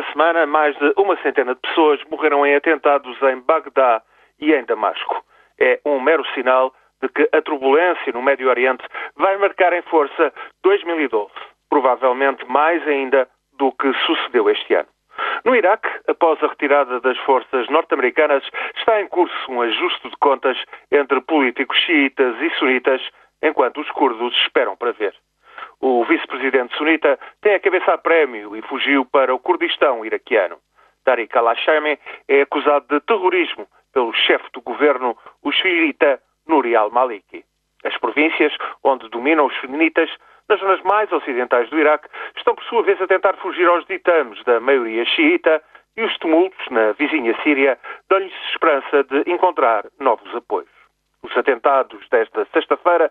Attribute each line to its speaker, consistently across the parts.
Speaker 1: Esta semana, mais de uma centena de pessoas morreram em atentados em Bagdá e em Damasco. É um mero sinal de que a turbulência no Médio Oriente vai marcar em força 2012, provavelmente mais ainda do que sucedeu este ano. No Iraque, após a retirada das forças norte-americanas, está em curso um ajuste de contas entre políticos xiitas e sunitas, enquanto os curdos esperam para ver. O vice-presidente sunita tem a cabeça a prémio e fugiu para o Kurdistão iraquiano. Tariq al-Hashemi é acusado de terrorismo pelo chefe do governo, o xiita Nouri al-Maliki. As províncias onde dominam os sunitas, nas zonas mais ocidentais do Iraque, estão por sua vez a tentar fugir aos ditames da maioria xiita e os tumultos na vizinha Síria dão-lhes esperança de encontrar novos apoios. Os atentados desta sexta-feira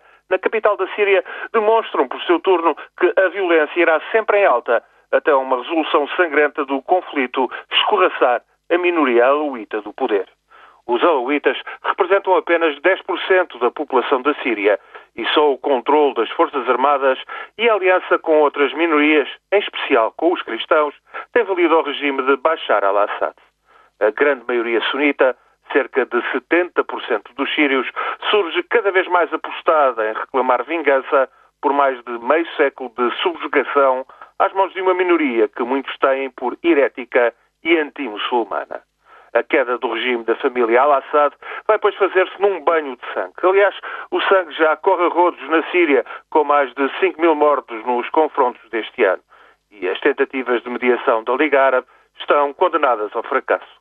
Speaker 1: capital da Síria demonstram, por seu turno, que a violência irá sempre em alta até uma resolução sangrenta do conflito escorraçar a minoria alauíta do poder. Os alauítas representam apenas 10% da população da Síria e só o controle das Forças Armadas e a aliança com outras minorias, em especial com os cristãos, tem valido ao regime de Bashar al-Assad. A grande maioria sunita cerca de 70% dos sírios, surge cada vez mais apostada em reclamar vingança por mais de meio século de subjugação às mãos de uma minoria que muitos têm por herética e anti-muçulmana. A queda do regime da família Al-Assad vai, pois, fazer-se num banho de sangue. Aliás, o sangue já corre a rodos na Síria, com mais de 5 mil mortos nos confrontos deste ano. E as tentativas de mediação da Liga Árabe estão condenadas ao fracasso.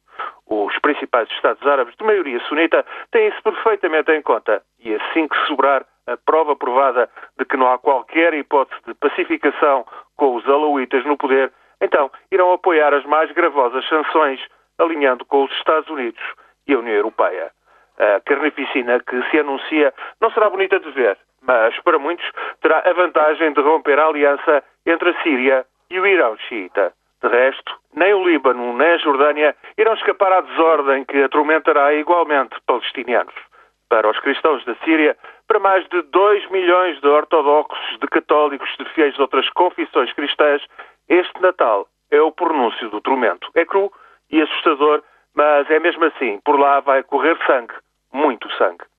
Speaker 1: Principais Estados árabes de maioria sunita têm isso perfeitamente em conta e assim que sobrar a prova provada de que não há qualquer hipótese de pacificação com os alauítas no poder, então irão apoiar as mais gravosas sanções, alinhando com os Estados Unidos e a União Europeia. A carnificina que se anuncia não será bonita de ver, mas para muitos terá a vantagem de romper a aliança entre a Síria e o Irão xiita. De resto, nem o Líbano nem a Jordânia irão escapar à desordem que atormentará igualmente palestinianos. Para os cristãos da Síria, para mais de 2 milhões de ortodoxos, de católicos, de fiéis de outras confissões cristãs, este Natal é o pronúncio do tormento. É cru e assustador, mas é mesmo assim. Por lá vai correr sangue, muito sangue.